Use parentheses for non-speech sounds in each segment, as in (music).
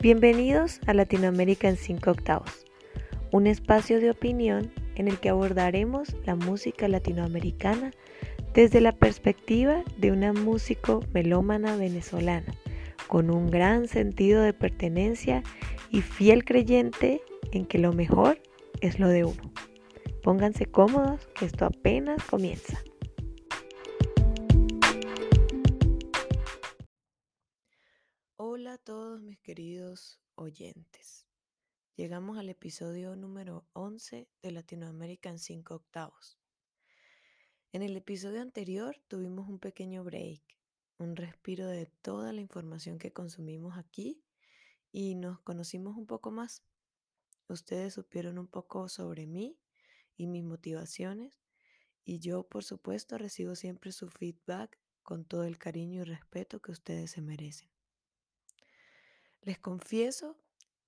Bienvenidos a Latinoamérica en 5 octavos, un espacio de opinión en el que abordaremos la música latinoamericana desde la perspectiva de una músico melómana venezolana, con un gran sentido de pertenencia y fiel creyente en que lo mejor es lo de uno. Pónganse cómodos, que esto apenas comienza. Hola a todos mis queridos oyentes. Llegamos al episodio número 11 de Latinoamérica en 5 octavos. En el episodio anterior tuvimos un pequeño break, un respiro de toda la información que consumimos aquí y nos conocimos un poco más. Ustedes supieron un poco sobre mí y mis motivaciones y yo por supuesto recibo siempre su feedback con todo el cariño y respeto que ustedes se merecen. Les confieso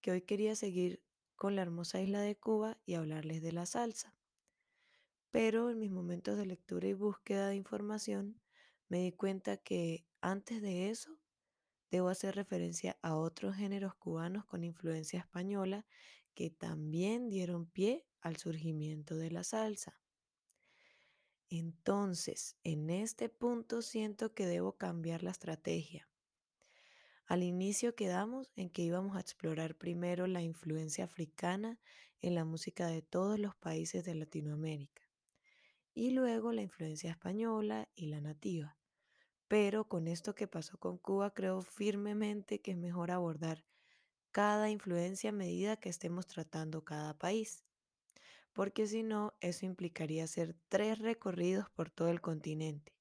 que hoy quería seguir con la hermosa isla de Cuba y hablarles de la salsa. Pero en mis momentos de lectura y búsqueda de información me di cuenta que antes de eso debo hacer referencia a otros géneros cubanos con influencia española que también dieron pie al surgimiento de la salsa. Entonces, en este punto siento que debo cambiar la estrategia. Al inicio quedamos en que íbamos a explorar primero la influencia africana en la música de todos los países de Latinoamérica y luego la influencia española y la nativa. Pero con esto que pasó con Cuba creo firmemente que es mejor abordar cada influencia a medida que estemos tratando cada país porque si no, eso implicaría hacer tres recorridos por todo el continente.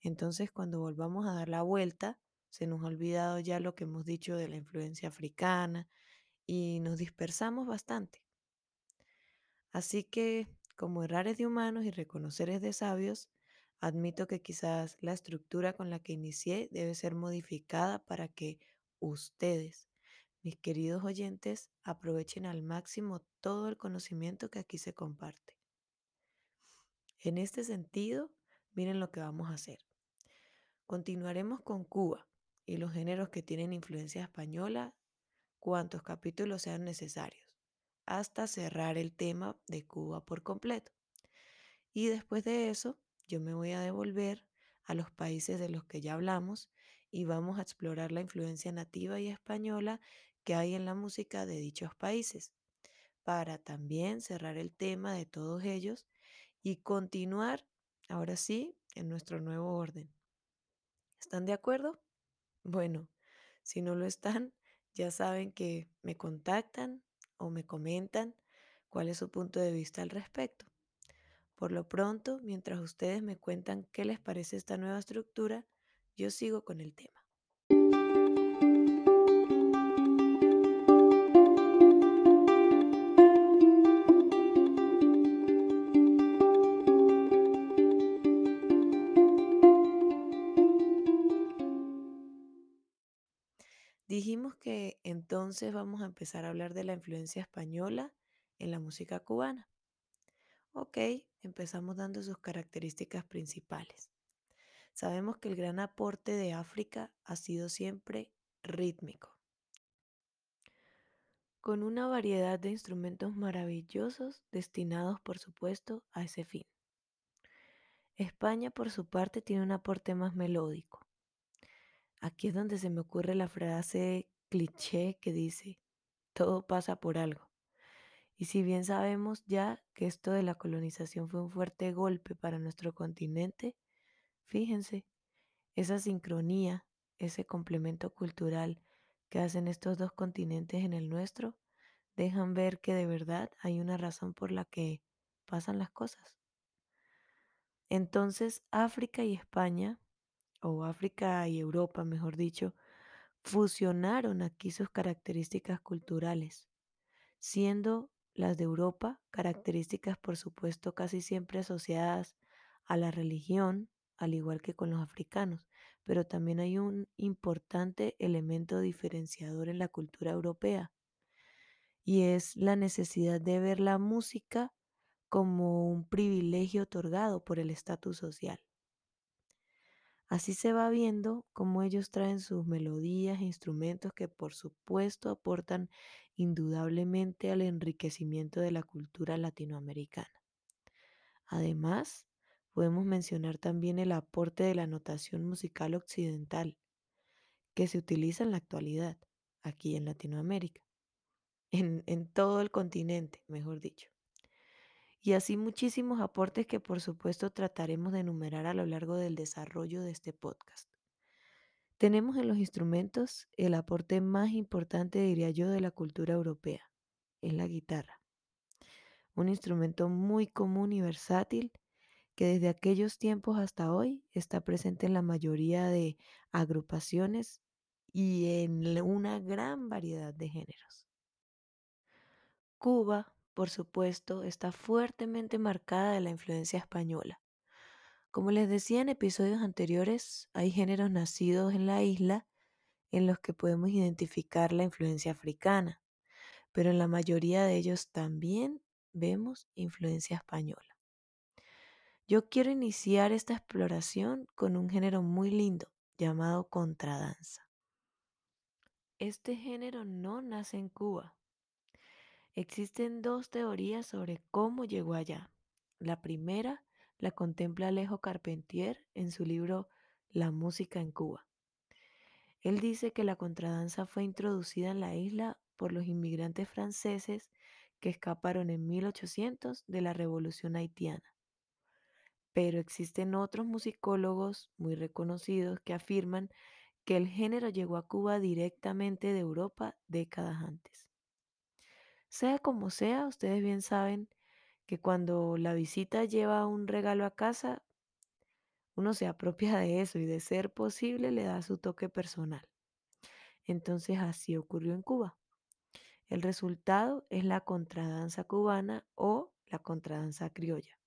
Entonces, cuando volvamos a dar la vuelta, se nos ha olvidado ya lo que hemos dicho de la influencia africana y nos dispersamos bastante. Así que, como errar es de humanos y reconocer es de sabios, admito que quizás la estructura con la que inicié debe ser modificada para que ustedes mis queridos oyentes, aprovechen al máximo todo el conocimiento que aquí se comparte. En este sentido, miren lo que vamos a hacer. Continuaremos con Cuba y los géneros que tienen influencia española, cuantos capítulos sean necesarios, hasta cerrar el tema de Cuba por completo. Y después de eso, yo me voy a devolver a los países de los que ya hablamos y vamos a explorar la influencia nativa y española que hay en la música de dichos países, para también cerrar el tema de todos ellos y continuar, ahora sí, en nuestro nuevo orden. ¿Están de acuerdo? Bueno, si no lo están, ya saben que me contactan o me comentan cuál es su punto de vista al respecto. Por lo pronto, mientras ustedes me cuentan qué les parece esta nueva estructura, yo sigo con el tema. Entonces vamos a empezar a hablar de la influencia española en la música cubana. Ok, empezamos dando sus características principales. Sabemos que el gran aporte de África ha sido siempre rítmico, con una variedad de instrumentos maravillosos destinados, por supuesto, a ese fin. España, por su parte, tiene un aporte más melódico, Aquí es donde se me ocurre la frase cliché que dice, todo pasa por algo. Y si bien sabemos ya que esto de la colonización fue un fuerte golpe para nuestro continente, fíjense, esa sincronía, ese complemento cultural que hacen estos dos continentes en el nuestro, dejan ver que de verdad hay una razón por la que pasan las cosas. Entonces, África y España o África y Europa, mejor dicho, fusionaron aquí sus características culturales, siendo las de Europa características, por supuesto, casi siempre asociadas a la religión, al igual que con los africanos, pero también hay un importante elemento diferenciador en la cultura europea, y es la necesidad de ver la música como un privilegio otorgado por el estatus social. Así se va viendo cómo ellos traen sus melodías e instrumentos que por supuesto aportan indudablemente al enriquecimiento de la cultura latinoamericana. Además, podemos mencionar también el aporte de la notación musical occidental, que se utiliza en la actualidad, aquí en Latinoamérica, en, en todo el continente, mejor dicho. Y así muchísimos aportes que por supuesto trataremos de enumerar a lo largo del desarrollo de este podcast. Tenemos en los instrumentos el aporte más importante, diría yo, de la cultura europea, es la guitarra. Un instrumento muy común y versátil que desde aquellos tiempos hasta hoy está presente en la mayoría de agrupaciones y en una gran variedad de géneros. Cuba, por supuesto, está fuertemente marcada de la influencia española. Como les decía en episodios anteriores, hay géneros nacidos en la isla en los que podemos identificar la influencia africana, pero en la mayoría de ellos también vemos influencia española. Yo quiero iniciar esta exploración con un género muy lindo llamado contradanza. Este género no nace en Cuba. Existen dos teorías sobre cómo llegó allá. La primera la contempla Alejo Carpentier en su libro La música en Cuba. Él dice que la contradanza fue introducida en la isla por los inmigrantes franceses que escaparon en 1800 de la Revolución haitiana. Pero existen otros musicólogos muy reconocidos que afirman que el género llegó a Cuba directamente de Europa décadas antes. Sea como sea, ustedes bien saben que cuando la visita lleva un regalo a casa, uno se apropia (laughs) de eso y de ser posible le da su toque personal. Entonces así ocurrió en Cuba. El resultado es la contradanza cubana o la contradanza criolla.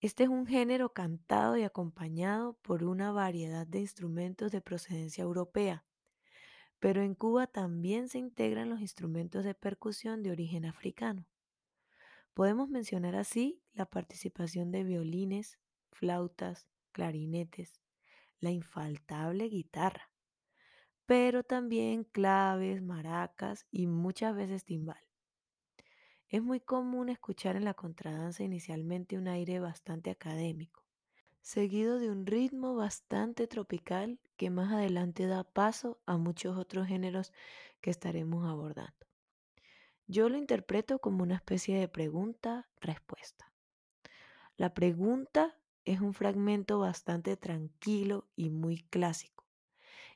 Este es un género cantado y acompañado por una variedad de instrumentos de procedencia europea, pero en Cuba también se integran los instrumentos de percusión de origen africano. Podemos mencionar así la participación de violines, flautas, clarinetes, la infaltable guitarra, pero también claves, maracas y muchas veces timbal. Es muy común escuchar en la contradanza inicialmente un aire bastante académico, seguido de un ritmo bastante tropical que más adelante da paso a muchos otros géneros que estaremos abordando. Yo lo interpreto como una especie de pregunta-respuesta. La pregunta es un fragmento bastante tranquilo y muy clásico,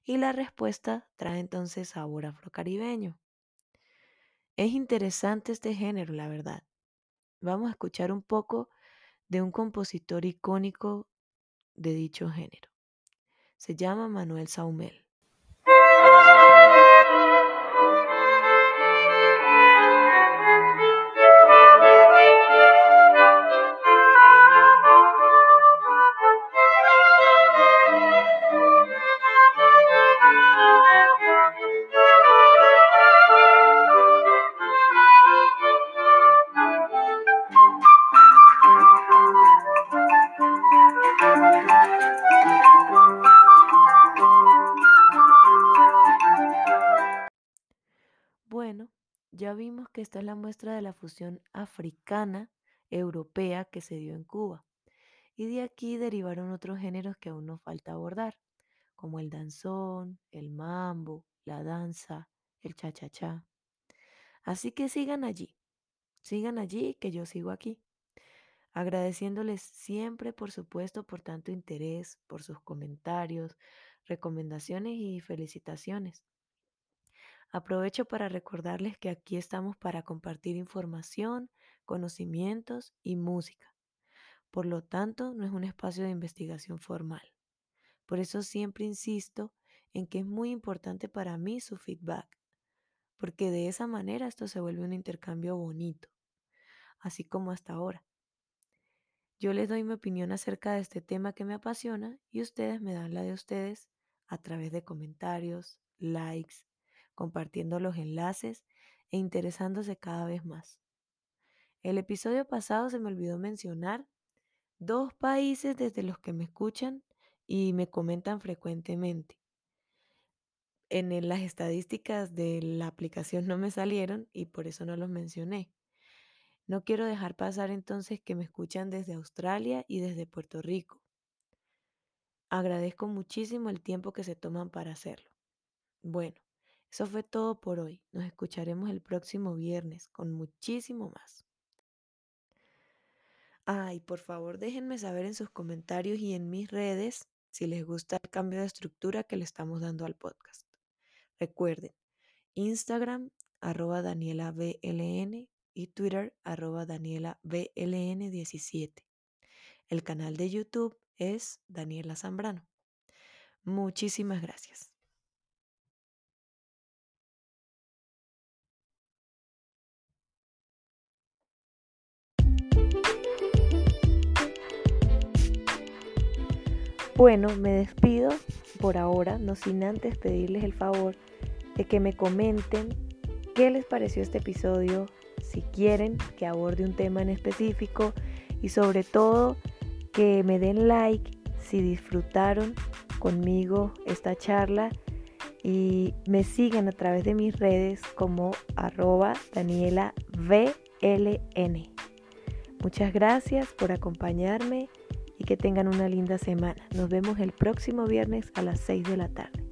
y la respuesta trae entonces sabor afrocaribeño. Es interesante este género, la verdad. Vamos a escuchar un poco de un compositor icónico de dicho género. Se llama Manuel Saumel. Esta es la muestra de la fusión africana europea que se dio en Cuba. Y de aquí derivaron otros géneros que aún nos falta abordar, como el danzón, el mambo, la danza, el cha-cha-cha. Así que sigan allí, sigan allí que yo sigo aquí, agradeciéndoles siempre, por supuesto, por tanto interés, por sus comentarios, recomendaciones y felicitaciones. Aprovecho para recordarles que aquí estamos para compartir información, conocimientos y música. Por lo tanto, no es un espacio de investigación formal. Por eso siempre insisto en que es muy importante para mí su feedback, porque de esa manera esto se vuelve un intercambio bonito, así como hasta ahora. Yo les doy mi opinión acerca de este tema que me apasiona y ustedes me dan la de ustedes a través de comentarios, likes, compartiendo los enlaces e interesándose cada vez más. El episodio pasado se me olvidó mencionar dos países desde los que me escuchan y me comentan frecuentemente. En las estadísticas de la aplicación no me salieron y por eso no los mencioné. No quiero dejar pasar entonces que me escuchan desde Australia y desde Puerto Rico. Agradezco muchísimo el tiempo que se toman para hacerlo. Bueno, eso fue todo por hoy. Nos escucharemos el próximo viernes con muchísimo más. Ay, por favor déjenme saber en sus comentarios y en mis redes si les gusta el cambio de estructura que le estamos dando al podcast. Recuerden, Instagram arroba Daniela y Twitter arroba Daniela BLN17. El canal de YouTube es Daniela Zambrano. Muchísimas gracias. Bueno, me despido por ahora, no sin antes pedirles el favor de que me comenten qué les pareció este episodio, si quieren que aborde un tema en específico y sobre todo que me den like si disfrutaron conmigo esta charla y me sigan a través de mis redes como arroba Daniela. Muchas gracias por acompañarme y que tengan una linda semana. Nos vemos el próximo viernes a las 6 de la tarde.